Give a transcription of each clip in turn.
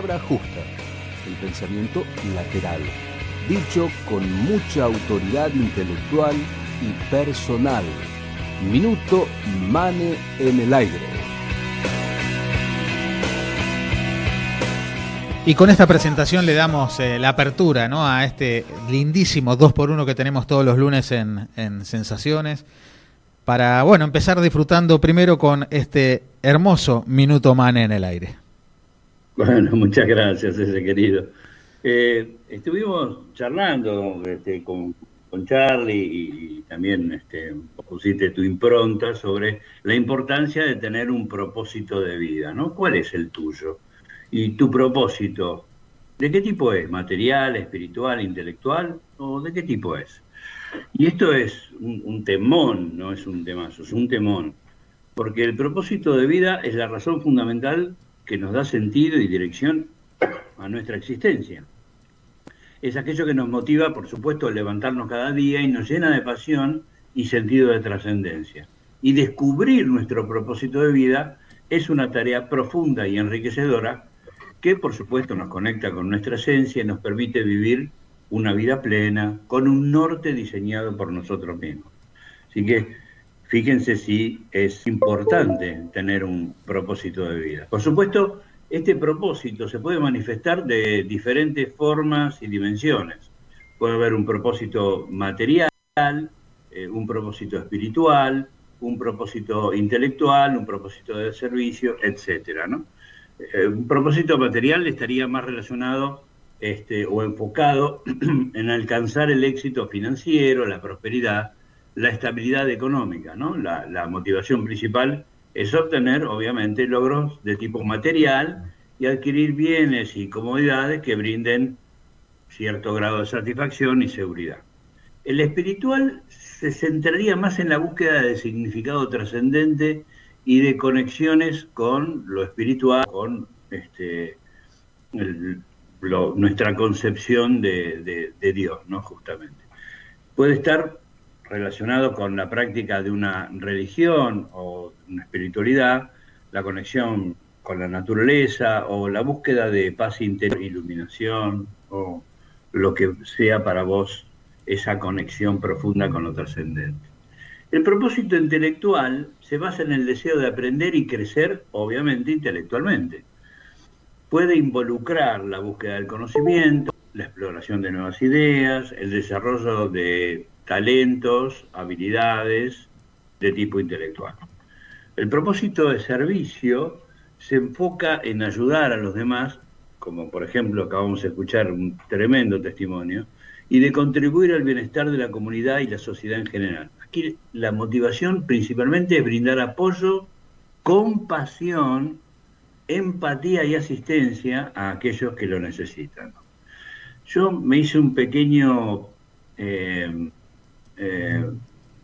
palabra justa, el pensamiento lateral, dicho con mucha autoridad intelectual y personal. Minuto Mane en el aire. Y con esta presentación le damos eh, la apertura ¿no? a este lindísimo 2x1 que tenemos todos los lunes en, en Sensaciones para bueno, empezar disfrutando primero con este hermoso Minuto Mane en el aire. Bueno, muchas gracias, ese querido. Eh, estuvimos charlando este, con, Charlie y, también este, pusiste tu impronta sobre la importancia de tener un propósito de vida, ¿no? ¿Cuál es el tuyo? Y tu propósito, ¿de qué tipo es? ¿Material, espiritual, intelectual? ¿O de qué tipo es? Y esto es un, temón, no es un temazo, es un temón. Porque el propósito de vida es la razón fundamental que nos da sentido y dirección a nuestra existencia. Es aquello que nos motiva, por supuesto, a levantarnos cada día y nos llena de pasión y sentido de trascendencia. Y descubrir nuestro propósito de vida es una tarea profunda y enriquecedora que, por supuesto, nos conecta con nuestra esencia y nos permite vivir una vida plena, con un norte diseñado por nosotros mismos. Así que fíjense si es importante tener un propósito de vida. Por supuesto, este propósito se puede manifestar de diferentes formas y dimensiones. Puede haber un propósito material, eh, un propósito espiritual, un propósito intelectual, un propósito de servicio, etc. Eh, un propósito material estaría más relacionado este, o enfocado en alcanzar el éxito financiero, la prosperidad, la estabilidad económica. ¿no? La, motivación principal es obtener, obviamente, logros de tipo material y adquirir bienes y comodidades que brinden cierto grado de satisfacción y seguridad. El espiritual se centraría más en la búsqueda de significado trascendente y de conexiones con lo espiritual, con este, el, nuestra concepción de, Dios, ¿no? Justamente. Puede estar relacionado con la práctica de una religión o una espiritualidad, la conexión con la naturaleza o la búsqueda de paz interior, iluminación o lo que sea para vos esa conexión profunda con lo trascendente. El propósito intelectual se basa en el deseo de aprender y crecer, obviamente, intelectualmente puede involucrar la búsqueda del conocimiento, la exploración de nuevas ideas, el desarrollo de talentos, habilidades de tipo intelectual. El propósito de servicio se enfoca en ayudar a los demás, como por ejemplo acabamos de escuchar un tremendo testimonio, y de contribuir al bienestar de la comunidad y la sociedad en general. Aquí la motivación principalmente es brindar apoyo, compasión empatía y asistencia a aquellos que lo necesitan. Yo me hice un pequeño eh, eh,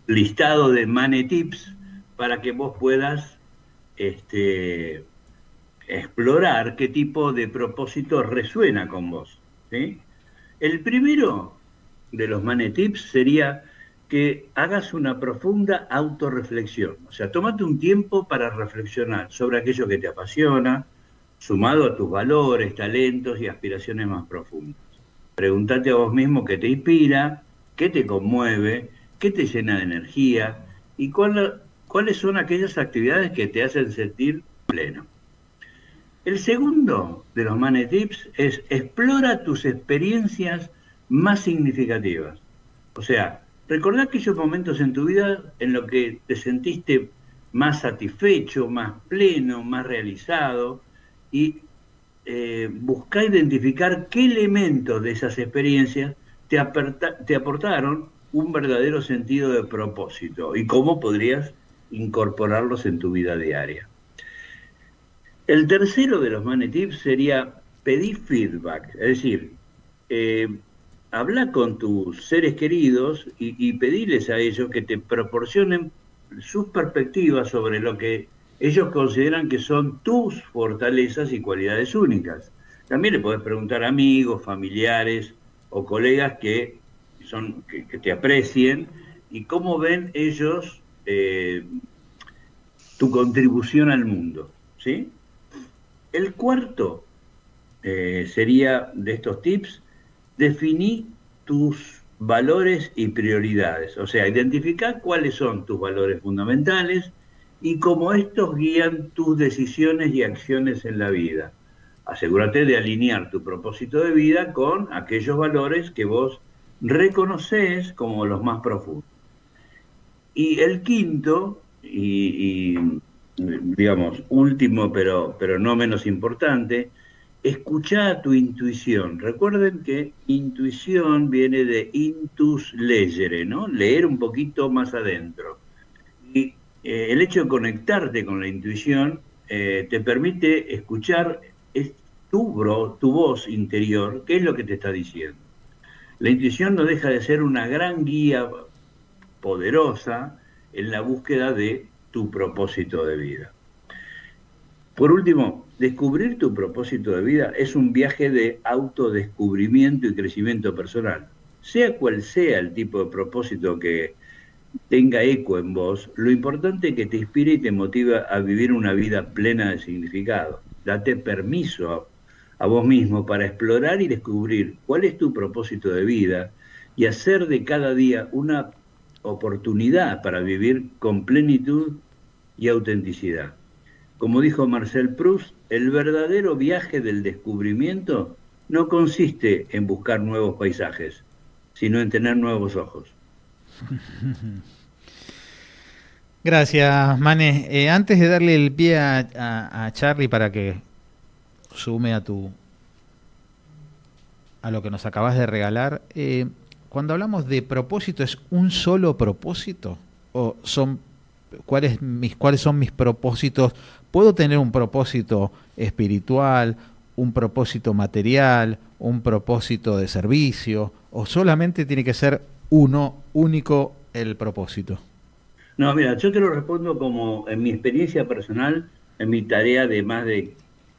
listado de Mane Tips para que vos puedas este, explorar qué tipo de propósito resuena con vos. El primero de los Mane Tips sería que hagas una profunda autorreflexión. O sea, tómate un tiempo para reflexionar sobre aquello que te apasiona, sumado a tus valores, talentos y aspiraciones más profundas. Pregúntate a vos mismo qué te inspira, qué te conmueve, qué te llena de energía y cuáles son aquellas actividades que te hacen sentir pleno. El segundo de los Mane Tips es explora tus experiencias más significativas. O sea, Recordá aquellos momentos en tu vida en los que te sentiste más satisfecho, más pleno, más realizado y eh, buscá identificar qué elementos de esas experiencias te, aportaron un verdadero sentido de propósito y cómo podrías incorporarlos en tu vida diaria. El tercero de los money tips sería pedir feedback, es decir, eh, habla con tus seres queridos y, pedirles a ellos que te proporcionen sus perspectivas sobre lo que ellos consideran que son tus fortalezas y cualidades únicas. También le podés preguntar a amigos, familiares o colegas que, son, que, te aprecien y cómo ven ellos eh, tu contribución al mundo. ¿sí? El cuarto eh, sería de estos tips, definí tus valores y prioridades. O sea, identificar cuáles son tus valores fundamentales y cómo estos guían tus decisiones y acciones en la vida. Asegúrate de alinear tu propósito de vida con aquellos valores que vos reconoces como los más profundos. Y el quinto, y, digamos, último, pero, pero no menos importante, escucha tu intuición. Recuerden que intuición viene de intus legere, ¿no? Leer un poquito más adentro. Y eh, el hecho de conectarte con la intuición eh, te permite escuchar tu, tu voz interior, qué es lo que te está diciendo. La intuición no deja de ser una gran guía poderosa en la búsqueda de tu propósito de vida. Por último, descubrir tu propósito de vida es un viaje de autodescubrimiento y crecimiento personal. Sea cual sea el tipo de propósito que tenga eco en vos, lo importante es que te inspire y te motive a vivir una vida plena de significado. Date permiso a vos mismo para explorar y descubrir cuál es tu propósito de vida y hacer de cada día una oportunidad para vivir con plenitud y autenticidad. Como dijo Marcel Proust, el verdadero viaje del descubrimiento no consiste en buscar nuevos paisajes, sino en tener nuevos ojos. Gracias, Mane. Eh, antes de darle el pie a, a Charlie para que sume a tu a lo que nos acabas de regalar. Eh, cuando hablamos de propósito, ¿es un solo propósito? ¿O son cuáles mis cuáles son mis propósitos? ¿Puedo tener un propósito espiritual, un propósito material, un propósito de servicio? ¿O solamente tiene que ser uno único el propósito? No, mira, yo te lo respondo como en mi experiencia personal, en mi tarea de más de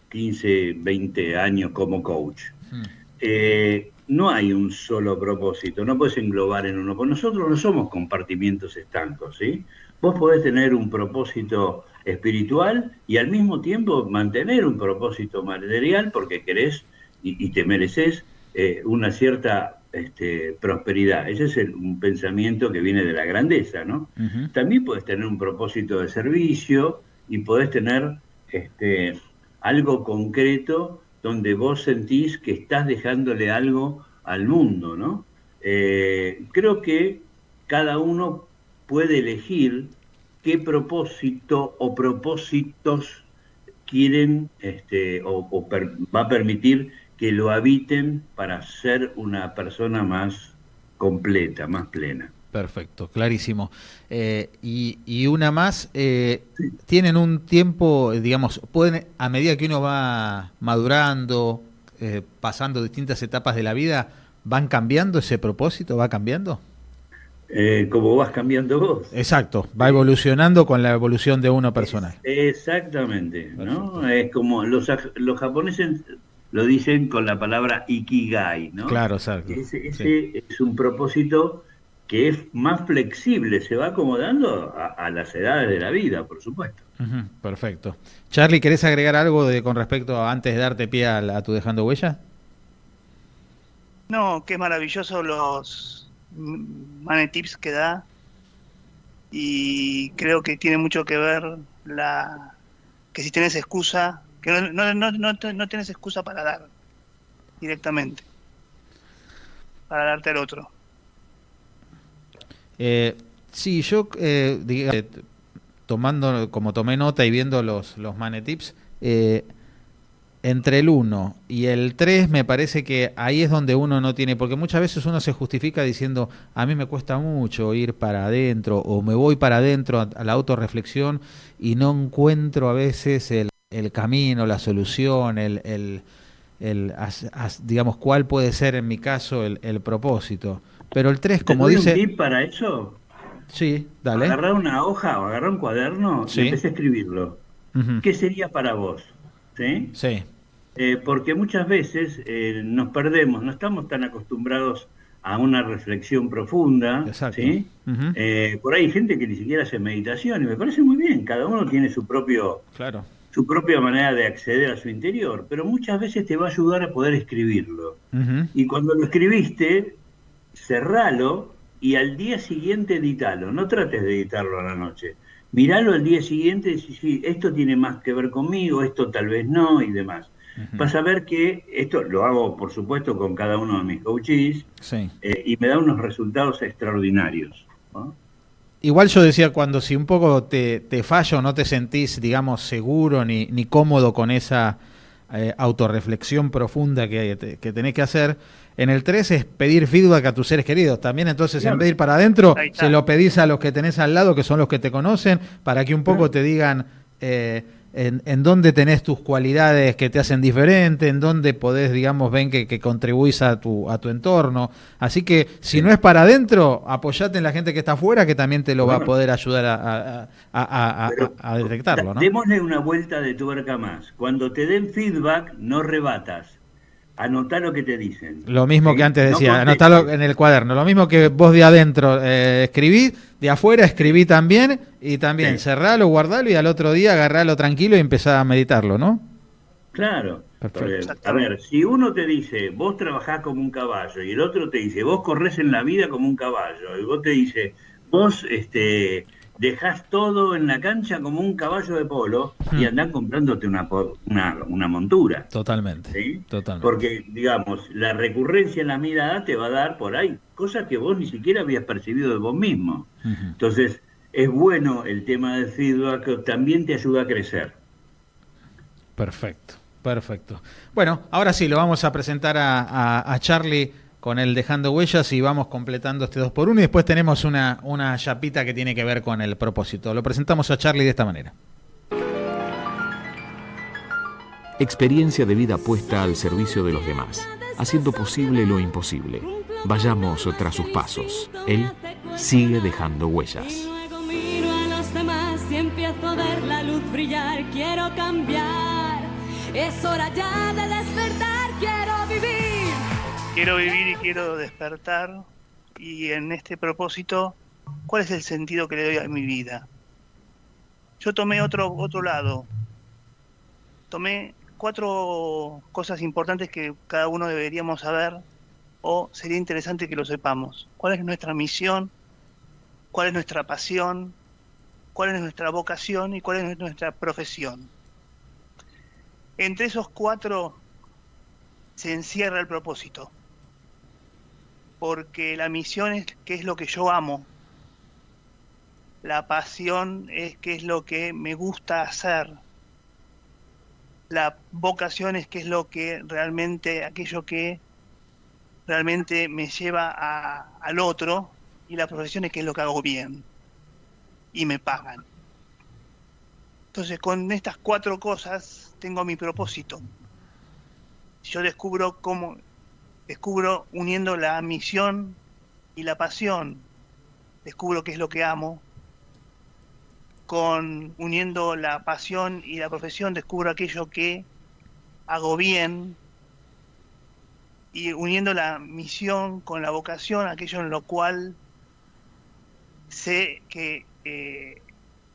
15, 20 años como coach. Hmm. Eh, no hay un solo propósito, no puedes englobar en uno, porque nosotros no somos compartimientos estancos, ¿sí? Vos podés tener un propósito espiritual y al mismo tiempo mantener un propósito material porque querés y, te mereces eh, una cierta este, prosperidad. Ese es un pensamiento que viene de la grandeza, ¿no? También podés tener un propósito de servicio y podés tener este, algo concreto donde vos sentís que estás dejándole algo al mundo, ¿no? Eh, creo que cada uno puede elegir qué propósito o propósitos quieren este, o, va a permitir que lo habiten para ser una persona más completa, más plena. Perfecto, clarísimo. Eh, y, una más, eh, tienen un tiempo, digamos, pueden, a medida que uno va madurando, eh, pasando distintas etapas de la vida, ¿van cambiando ese propósito? ¿Va cambiando? como vas cambiando vos. Exacto, va evolucionando con la evolución de uno personal. exactamente, ¿no? Es como los, los japoneses lo dicen con la palabra ikigai, ¿no? Claro, exacto. Ese, ese es un propósito que es más flexible, se va acomodando a, las edades de la vida, por supuesto. perfecto. Charlie, ¿querés agregar algo de, con respecto a antes de darte pie a, tu dejando huella? No, qué maravilloso los manetips que da y creo que tiene mucho que ver la que si tienes excusa, no, no, no, tienes excusa para dar directamente, para darte al otro. Eh, sí, yo, eh, eh, tomando, como tomé nota y viendo los, los manetips, eh, entre el 1 y el 3 me parece que ahí es donde uno no tiene, porque muchas veces uno se justifica diciendo, a mí me cuesta mucho ir para adentro o me voy para adentro a, la autorreflexión y no encuentro a veces el, el camino, la solución, el, el, el digamos, cuál puede ser en mi caso el, el propósito. Pero el 3, como dice... un tip para eso? Sí, dale. Agarrar una hoja o agarrar un cuaderno y empecé a escribirlo. ¿Qué sería para vos? ¿Sí? Sí. Eh, porque muchas veces eh, nos perdemos, no estamos tan acostumbrados a una reflexión profunda. Exacto. ¿sí? Eh, por ahí hay gente que ni siquiera hace meditación y me parece muy bien, cada uno tiene su propio, claro. Su propia manera de acceder a su interior, pero muchas veces te va a ayudar a poder escribirlo. Y cuando lo escribiste, cerralo y al día siguiente editalo. No trates de editarlo a la noche. Miralo al día siguiente y decís, sí, esto tiene más que ver conmigo, esto tal vez no y demás. Vas a ver que esto lo hago, por supuesto, con cada uno de mis coaches eh, y me da unos resultados extraordinarios. Igual yo decía, cuando si un poco te, te falla o no te sentís, digamos, seguro ni, ni cómodo con esa eh, autorreflexión profunda que, que, tenés que hacer, en el 3 es pedir feedback a tus seres queridos. También entonces en vez de ir para adentro, se lo pedís a los que tenés al lado, que son los que te conocen, para que un poco te digan... Eh, en, dónde tenés tus cualidades que te hacen diferente, en dónde podés, digamos, ven que, que contribuís a tu, a tu entorno. Así que si no es para adentro, apoyate en la gente que está afuera, que también te lo va a poder ayudar a, a, a detectarlo. ¿no? Démosle una vuelta de tuerca más. Cuando te den feedback, no rebatas Anotá lo que te dicen. Lo mismo que antes decía, anotalo en el cuaderno. Lo mismo que vos de adentro eh, escribí, de afuera escribí también, y también cerralo, guardalo y al otro día agarralo tranquilo y empezá a meditarlo, ¿no? Claro. a ver, si uno te dice, vos trabajás como un caballo, y el otro te dice, vos corres en la vida como un caballo, y vos te dice, vos este, dejas todo en la cancha como un caballo de polo y hmm. andás comprándote una, una, montura. Totalmente, ¿sí? Totalmente. Porque, digamos, la recurrencia en la mirada te va a dar por ahí cosas que vos ni siquiera habías percibido de vos mismo. Entonces, es bueno el tema del feedback, también te ayuda a crecer. Perfecto, perfecto. Bueno, ahora sí, lo vamos a presentar a, a Charlie con el dejando huellas y vamos completando este 2 por 1 y después tenemos una, una chapita que tiene que ver con el propósito. Lo presentamos a Charlie de esta manera. Experiencia de vida puesta al servicio de los demás, haciendo posible lo imposible. Vayamos tras sus pasos. Él sigue dejando huellas. la luz brillar, quiero cambiar. Es hora ya de despertar, quiero vivir quiero vivir y quiero despertar y en este propósito, ¿cuál es el sentido que le doy a mi vida? Yo tomé otro, otro lado, tomé cuatro cosas importantes que cada uno deberíamos saber o sería interesante que lo sepamos. ¿Cuál es nuestra misión? ¿Cuál es nuestra pasión? ¿Cuál es nuestra vocación? ¿Y cuál es nuestra profesión? Entre esos cuatro se encierra el propósito porque la misión es qué es lo que yo amo. La pasión es qué es lo que me gusta hacer. La vocación es qué es lo que realmente, aquello que realmente me lleva al otro. Y la profesión es qué es lo que hago bien. Y me pagan. Entonces con estas cuatro cosas tengo mi propósito. Yo descubro cómo descubro uniendo la misión y la pasión, descubro qué es lo que amo, con uniendo la pasión y la profesión descubro aquello que hago bien. Y uniendo la misión con la vocación, aquello en lo cual sé que eh,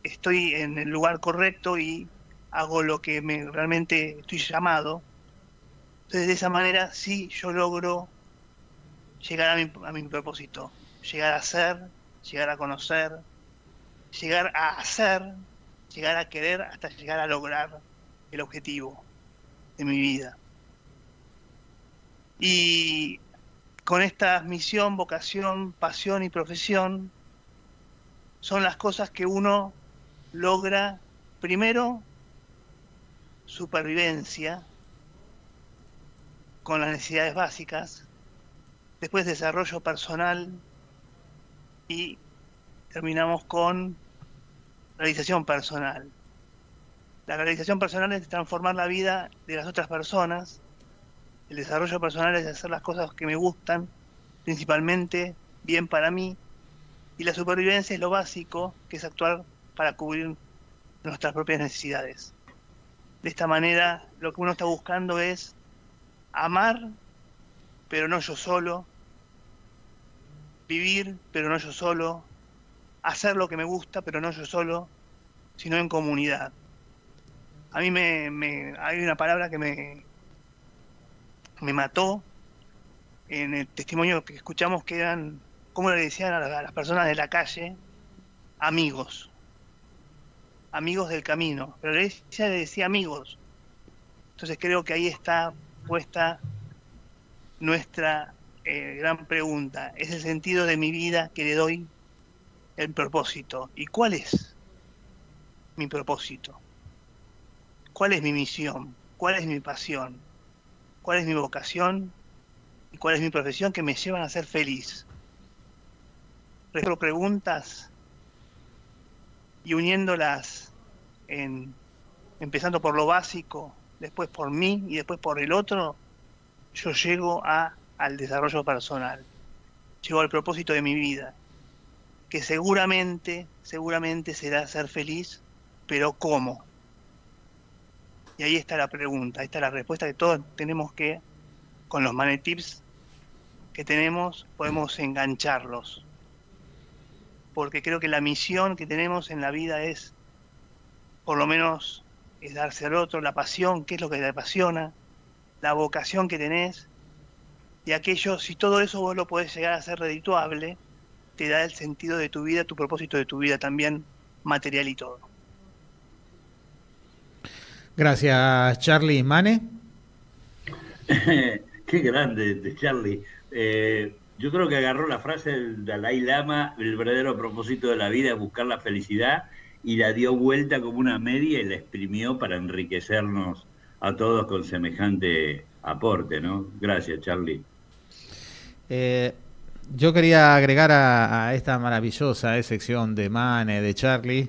estoy en el lugar correcto y hago lo que me realmente estoy llamado entonces, de esa manera sí yo logro llegar a mi, a mi propósito, llegar a ser, llegar a conocer, llegar a hacer, llegar a querer hasta llegar a lograr el objetivo de mi vida. Y con esta misión, vocación, pasión y profesión, son las cosas que uno logra, primero, supervivencia, con las necesidades básicas, después desarrollo personal y terminamos con realización personal. La realización personal es transformar la vida de las otras personas, el desarrollo personal es hacer las cosas que me gustan, principalmente bien para mí, y la supervivencia es lo básico, que es actuar para cubrir nuestras propias necesidades. De esta manera, lo que uno está buscando es amar, pero no yo solo, vivir, pero no yo solo, hacer lo que me gusta, pero no yo solo, sino en comunidad. A mí me, hay una palabra que me, me mató en el testimonio que escuchamos que eran, como le decían a, las personas de la calle, amigos, amigos del camino, pero ella le decía amigos. Entonces creo que ahí está puesta nuestra eh, gran pregunta. Es el sentido de mi vida que le doy el propósito. ¿Y cuál es mi propósito? ¿Cuál es mi misión? ¿Cuál es mi pasión? ¿Cuál es mi vocación? ¿Y cuál es mi profesión que me llevan a ser feliz? Resto preguntas y uniéndolas en, empezando por lo básico, después por mí y después por el otro, yo llego a, al desarrollo personal, llego al propósito de mi vida, que seguramente, seguramente será ser feliz, pero ¿cómo? Y ahí está la pregunta, ahí está la respuesta que todos tenemos que, con los manetips que tenemos, podemos engancharlos. Porque creo que la misión que tenemos en la vida es, por lo menos, es darse al otro, la pasión, qué es lo que te apasiona, la vocación que tenés, y aquello, si todo eso vos lo podés llegar a ser redituable, te da el sentido de tu vida, tu propósito de tu vida también, material y todo. Gracias, Charlie. Mane. Qué grande de Charlie. Eh, yo creo que agarró la frase del Dalai Lama, el verdadero propósito de la vida es buscar la felicidad, y la dio vuelta como una media y la exprimió para enriquecernos a todos con semejante aporte, ¿no? Gracias, Charlie. Eh, yo quería agregar a, esta maravillosa eh, sección de Mane, de Charlie,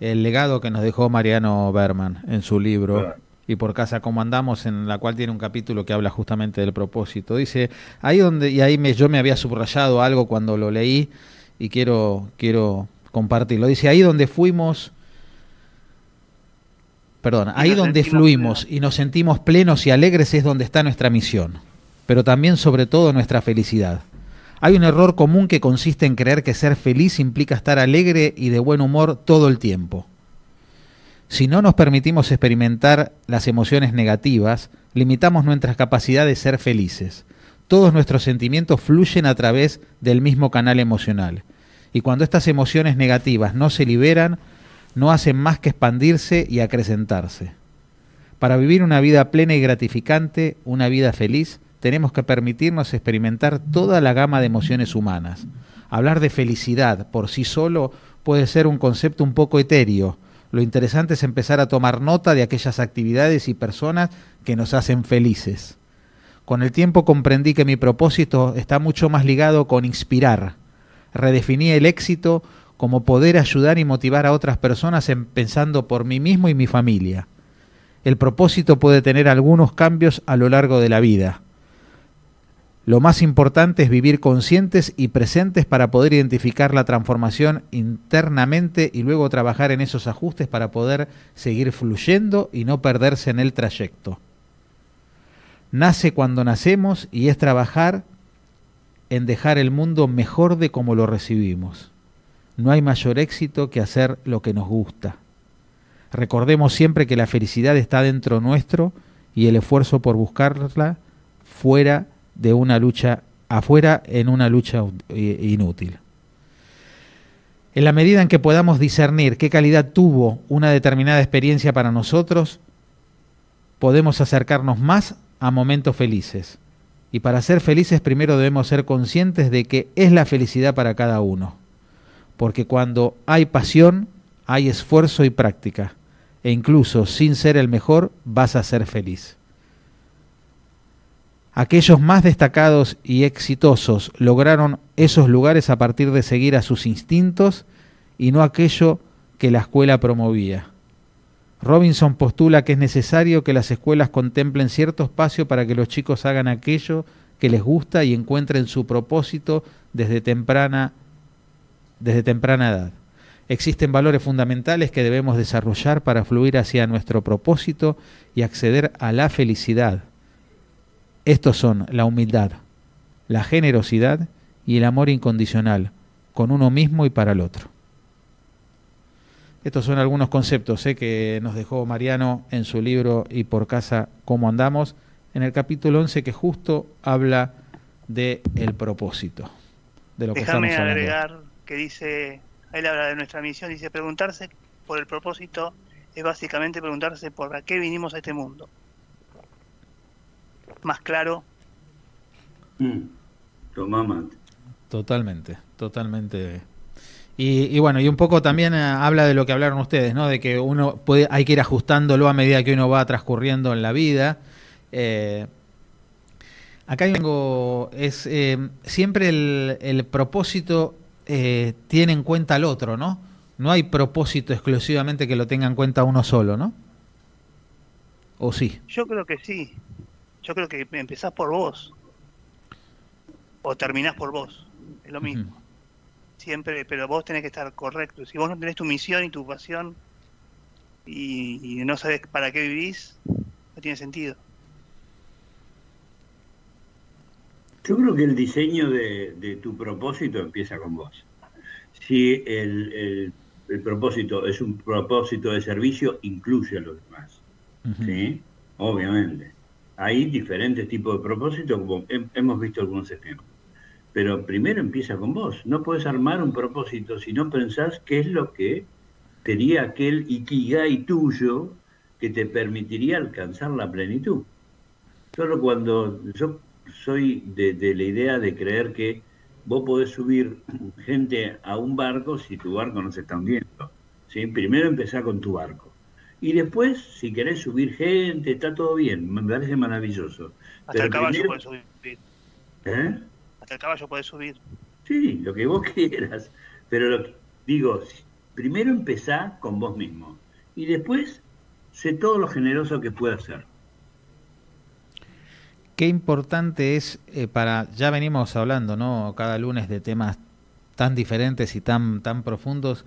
el legado que nos dejó Mariano Berman en su libro. Y por casa como andamos, en la cual tiene un capítulo que habla justamente del propósito. Dice, ahí donde, y ahí me, yo me había subrayado algo cuando lo leí, y quiero, quiero compartirlo. Dice, ahí donde fuimos, perdón, ahí donde fluimos y nos sentimos plenos y alegres es donde está nuestra misión, pero también sobre todo nuestra felicidad. Hay un error común que consiste en creer que ser feliz implica estar alegre y de buen humor todo el tiempo. Si no nos permitimos experimentar las emociones negativas, limitamos nuestras capacidades de ser felices. Todos nuestros sentimientos fluyen a través del mismo canal emocional. Y cuando estas emociones negativas no se liberan, no hacen más que expandirse y acrecentarse. Para vivir una vida plena y gratificante, una vida feliz, tenemos que permitirnos experimentar toda la gama de emociones humanas. Hablar de felicidad por sí solo puede ser un concepto un poco etéreo. Lo interesante es empezar a tomar nota de aquellas actividades y personas que nos hacen felices. Con el tiempo comprendí que mi propósito está mucho más ligado con inspirar. Redefiní el éxito como poder ayudar y motivar a otras personas pensando por mí mismo y mi familia. El propósito puede tener algunos cambios a lo largo de la vida. Lo más importante es vivir conscientes y presentes para poder identificar la transformación internamente y luego trabajar en esos ajustes para poder seguir fluyendo y no perderse en el trayecto. Nace cuando nacemos y es trabajar en dejar el mundo mejor de como lo recibimos. No hay mayor éxito que hacer lo que nos gusta. Recordemos siempre que la felicidad está dentro nuestro y el esfuerzo por buscarla fuera de una lucha afuera en una lucha inútil. En la medida en que podamos discernir qué calidad tuvo una determinada experiencia para nosotros, podemos acercarnos más a momentos felices. Y para ser felices primero debemos ser conscientes de que es la felicidad para cada uno. Porque cuando hay pasión, hay esfuerzo y práctica. E incluso sin ser el mejor, vas a ser feliz. Aquellos más destacados y exitosos lograron esos lugares a partir de seguir a sus instintos y no aquello que la escuela promovía. Robinson postula que es necesario que las escuelas contemplen cierto espacio para que los chicos hagan aquello que les gusta y encuentren su propósito desde temprana, desde temprana edad. Existen valores fundamentales que debemos desarrollar para fluir hacia nuestro propósito y acceder a la felicidad estos son la humildad, la generosidad y el amor incondicional, con uno mismo y para el otro. Estos son algunos conceptos ¿eh? que nos dejó Mariano en su libro Y por casa, ¿cómo andamos? En el capítulo 11 que justo habla de el propósito. De lo Déjame que agregar que dice, él habla de nuestra misión, dice preguntarse por el propósito es básicamente preguntarse por qué vinimos a este mundo. Más claro. Mm. Totalmente, totalmente y, bueno, y un poco también eh, habla de lo que hablaron ustedes, ¿no? De que uno puede, hay que ir ajustándolo a medida que uno va transcurriendo en la vida. Eh, acá tengo, es eh, siempre el, propósito tiene en cuenta al otro, ¿no? No hay propósito exclusivamente que lo tenga en cuenta uno solo, ¿no? ¿O sí? Yo creo que sí. Yo creo que empezás por vos. O terminás por vos. Es lo mismo siempre, pero vos tenés que estar correcto. Si vos no tenés tu misión y tu pasión y, no sabes para qué vivís, no tiene sentido. Yo creo que el diseño de, tu propósito empieza con vos. Si el, el, propósito es un propósito de servicio, incluye a los demás. ¿Sí? Obviamente. Hay diferentes tipos de propósitos, como hemos visto algunos ejemplos. Pero primero empieza con vos. No puedes armar un propósito si no pensás qué es lo que sería aquel ikigai tuyo que te permitiría alcanzar la plenitud. Solo cuando yo soy de, la idea de creer que vos podés subir gente a un barco si tu barco no se está hundiendo. ¿sí? Primero empezar con tu barco. Y después, si querés subir gente, está todo bien, me parece maravilloso. Hasta el caballo puede subir. ¿Eh? Hasta el caballo puede subir. Sí, lo que vos quieras. Pero lo digo, primero empezá con vos mismo. Y después, sé todo lo generoso que puedas ser. Qué importante es eh, para, ya venimos hablando, ¿no? Cada lunes de temas tan diferentes y tan, tan profundos,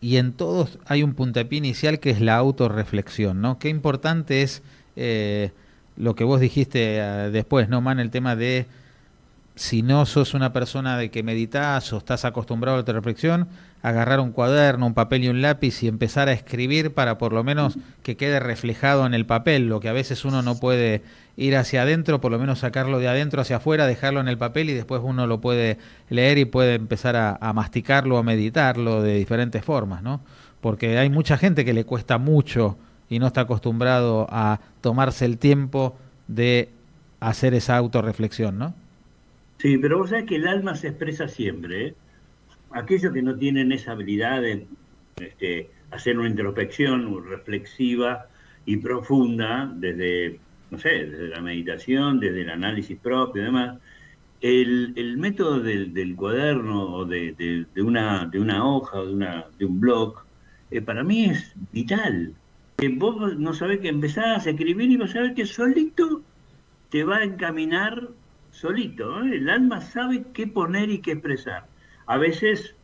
y en todos hay un puntapié inicial que es la autorreflexión, ¿no? Qué importante es eh, lo que vos dijiste eh, después, ¿no, Man? El tema de si no sos una persona de que meditas o estás acostumbrado a la reflexión, agarrar un cuaderno, un papel y un lápiz y empezar a escribir para por lo menos que quede reflejado en el papel, lo que a veces uno no puede ir hacia adentro, por lo menos sacarlo de adentro hacia afuera, dejarlo en el papel y después uno lo puede leer y puede empezar a, masticarlo, a meditarlo de diferentes formas, ¿no? Porque hay mucha gente que le cuesta mucho y no está acostumbrado a tomarse el tiempo de hacer esa autorreflexión, ¿no? Sí, pero vos sabés que el alma se expresa siempre. ¿eh? Aquellos que no tienen esa habilidad de este, hacer una introspección reflexiva y profunda desde, no sé, desde la meditación, desde el análisis propio y demás, el, método del, cuaderno o de, una, de una hoja o de, una, de un blog, eh, para mí es vital. Eh, vos no sabés que empezás a escribir y vas a ver que solito te va a encaminar solito. ¿eh? El alma sabe qué poner y qué expresar. A veces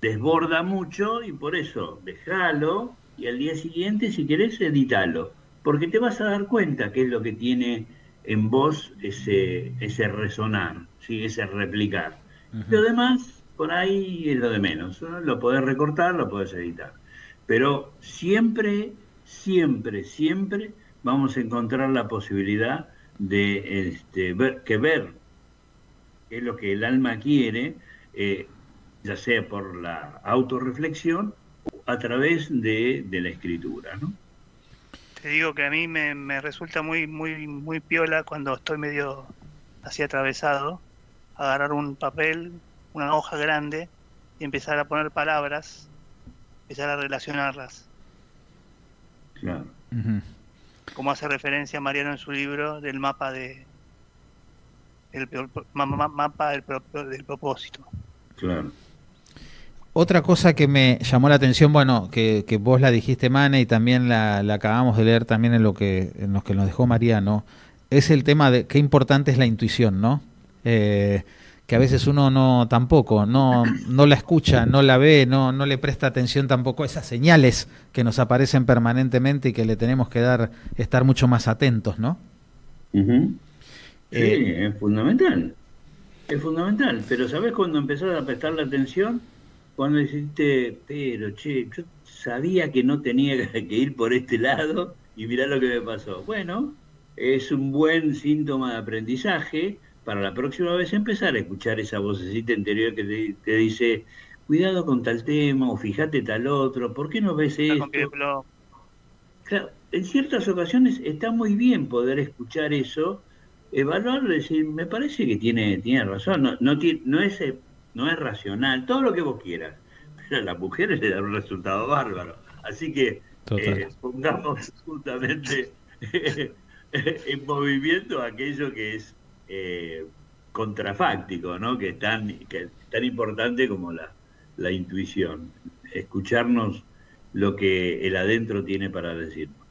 desborda mucho y por eso déjalo y al día siguiente, si querés, editalo. Porque te vas a dar cuenta qué es lo que tiene en vos ese, ese resonar, ¿sí? ese replicar. Lo demás, por ahí es lo de menos. Lo podés recortar, lo podés editar. Pero siempre, siempre, siempre vamos a encontrar la posibilidad de este, ver, que ver es lo que el alma quiere, eh, ya sea por la autorreflexión o a través de, la escritura. ¿no? Te digo que a mí me, resulta muy, muy, muy piola cuando estoy medio así atravesado, agarrar un papel, una hoja grande y empezar a poner palabras, empezar a relacionarlas. Claro. Como hace referencia Mariano en su libro del mapa de, el mapa del, propósito. Claro. Otra cosa que me llamó la atención, bueno, que, vos la dijiste, Mane, y también la, acabamos de leer también en lo que, en lo que nos dejó Mariano, es el tema de qué importante es la intuición, ¿no? Eh, que a veces uno no tampoco, no, no la escucha, no la ve, no, no le presta atención tampoco a esas señales que nos aparecen permanentemente y que le tenemos que dar, estar mucho más atentos, ¿no? Sí, eh, es fundamental. Es fundamental. Pero ¿sabes cuando empezás a prestarle atención? cuando dijiste, pero che, yo sabía que no tenía que ir por este lado y mirá lo que me pasó. Bueno, es un buen síntoma de aprendizaje para la próxima vez empezar a escuchar esa vocecita interior que te, dice, cuidado con tal tema o fíjate tal otro, ¿por qué no ves esto? Claro, en ciertas ocasiones está muy bien poder escuchar eso, evaluarlo y decir, me parece que tiene, tiene razón, no, no, no, es, no es racional, todo lo que vos quieras, pero a las mujeres le da un resultado bárbaro. Así que eh, pongamos justamente en movimiento aquello que es eh, contrafáctico, ¿no? que, es tan, que tan importante como la, la intuición, escucharnos lo que el adentro tiene para decirnos.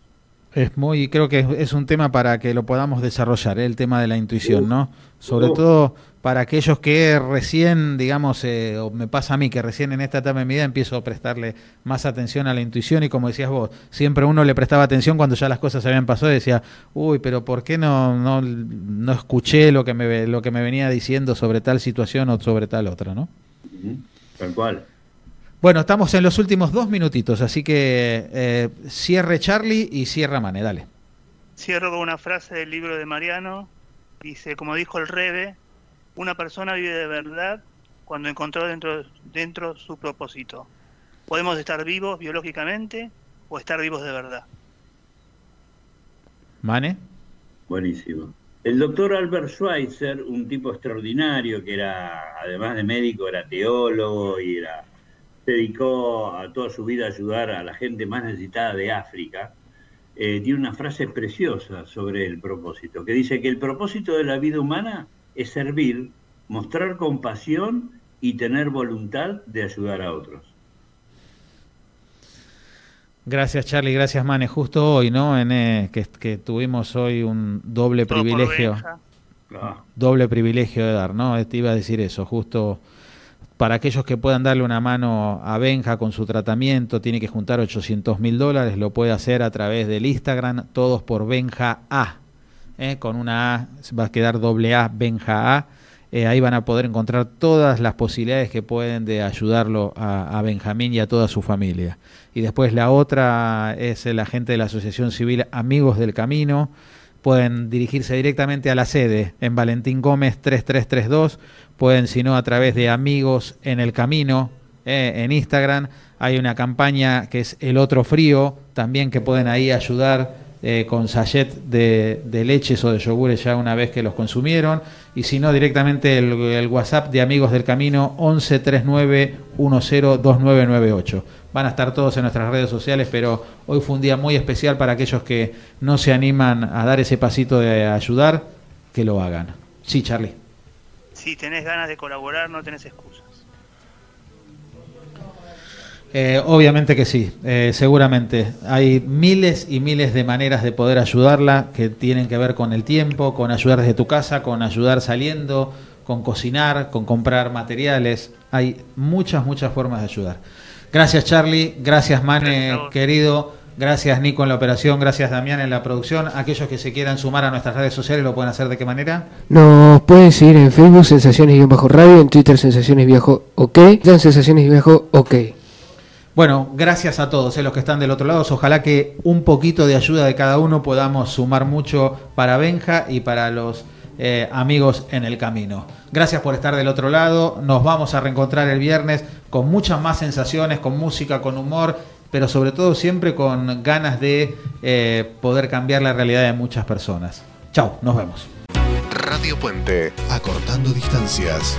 Es muy, creo que es, un tema para que lo podamos desarrollar, ¿eh? el tema de la intuición, ¿no? Sobre todo para aquellos que recién, digamos, eh, o me pasa a mí, que recién en esta etapa de mi vida empiezo a prestarle más atención a la intuición y como decías vos, siempre uno le prestaba atención cuando ya las cosas se habían pasado y decía, uy, pero ¿por qué no, no, no escuché lo que, me, lo que me venía diciendo sobre tal situación o sobre tal otra, ¿no? Tal cual. Bueno, estamos en los últimos dos minutitos, así que eh, cierre Charlie y cierra Mane, dale. Cierro con una frase del libro de Mariano. Dice, como dijo el Rebe, una persona vive de verdad cuando encontró dentro, dentro su propósito. Podemos estar vivos biológicamente o estar vivos de verdad. Mane. Buenísimo. El doctor Albert Schweitzer, un tipo extraordinario que era, además de médico, era teólogo y era dedicó a toda su vida a ayudar a la gente más necesitada de África, eh, tiene una frase preciosa sobre el propósito, que dice que el propósito de la vida humana es servir, mostrar compasión y tener voluntad de ayudar a otros. Gracias Charlie, gracias Mane. Justo hoy, ¿no? En, eh, que, tuvimos hoy un doble privilegio, ah. doble privilegio de dar, ¿no? Te iba a decir eso, justo para aquellos que puedan darle una mano a Benja con su tratamiento, tiene que juntar 800 mil dólares, lo puede hacer a través del Instagram, todos por Benja A. ¿eh? Con una A va a quedar doble A, Benja A. Eh, ahí van a poder encontrar todas las posibilidades que pueden de ayudarlo a, a, Benjamín y a toda su familia. Y después la otra es el agente de la Asociación Civil Amigos del Camino. Pueden dirigirse directamente a la sede en Valentín Gómez 3332 pueden, si no, a través de Amigos en el Camino, eh, en Instagram. Hay una campaña que es El Otro Frío, también que pueden ahí ayudar eh, con sachet de, leches o de yogures ya una vez que los consumieron. Y si no, directamente el, WhatsApp de Amigos del Camino 1139102998. Van a estar todos en nuestras redes sociales, pero hoy fue un día muy especial para aquellos que no se animan a dar ese pasito de ayudar, que lo hagan. Sí, Charlie si tenés ganas de colaborar, no tenés excusas. Eh, obviamente que sí, eh, seguramente. Hay miles y miles de maneras de poder ayudarla que tienen que ver con el tiempo, con ayudar desde tu casa, con ayudar saliendo, con cocinar, con comprar materiales. Hay muchas, muchas formas de ayudar. Gracias Charlie, gracias Mane, querido. Gracias Nico en la operación, gracias Damián en la producción. Aquellos que se quieran sumar a nuestras redes sociales lo pueden hacer de qué manera? Nos pueden seguir en Facebook Sensaciones-Radio, en Twitter Sensaciones-OK, ya Sensaciones-OK. Bueno, gracias a todos eh, los que están del otro lado. Ojalá que un poquito de ayuda de cada uno podamos sumar mucho para Benja y para los eh, amigos en el camino. Gracias por estar del otro lado. Nos vamos a reencontrar el viernes con muchas más sensaciones, con música, con humor pero sobre todo siempre con ganas de eh, poder cambiar la realidad de muchas personas. Chao, nos vemos. Radio Puente, acortando distancias.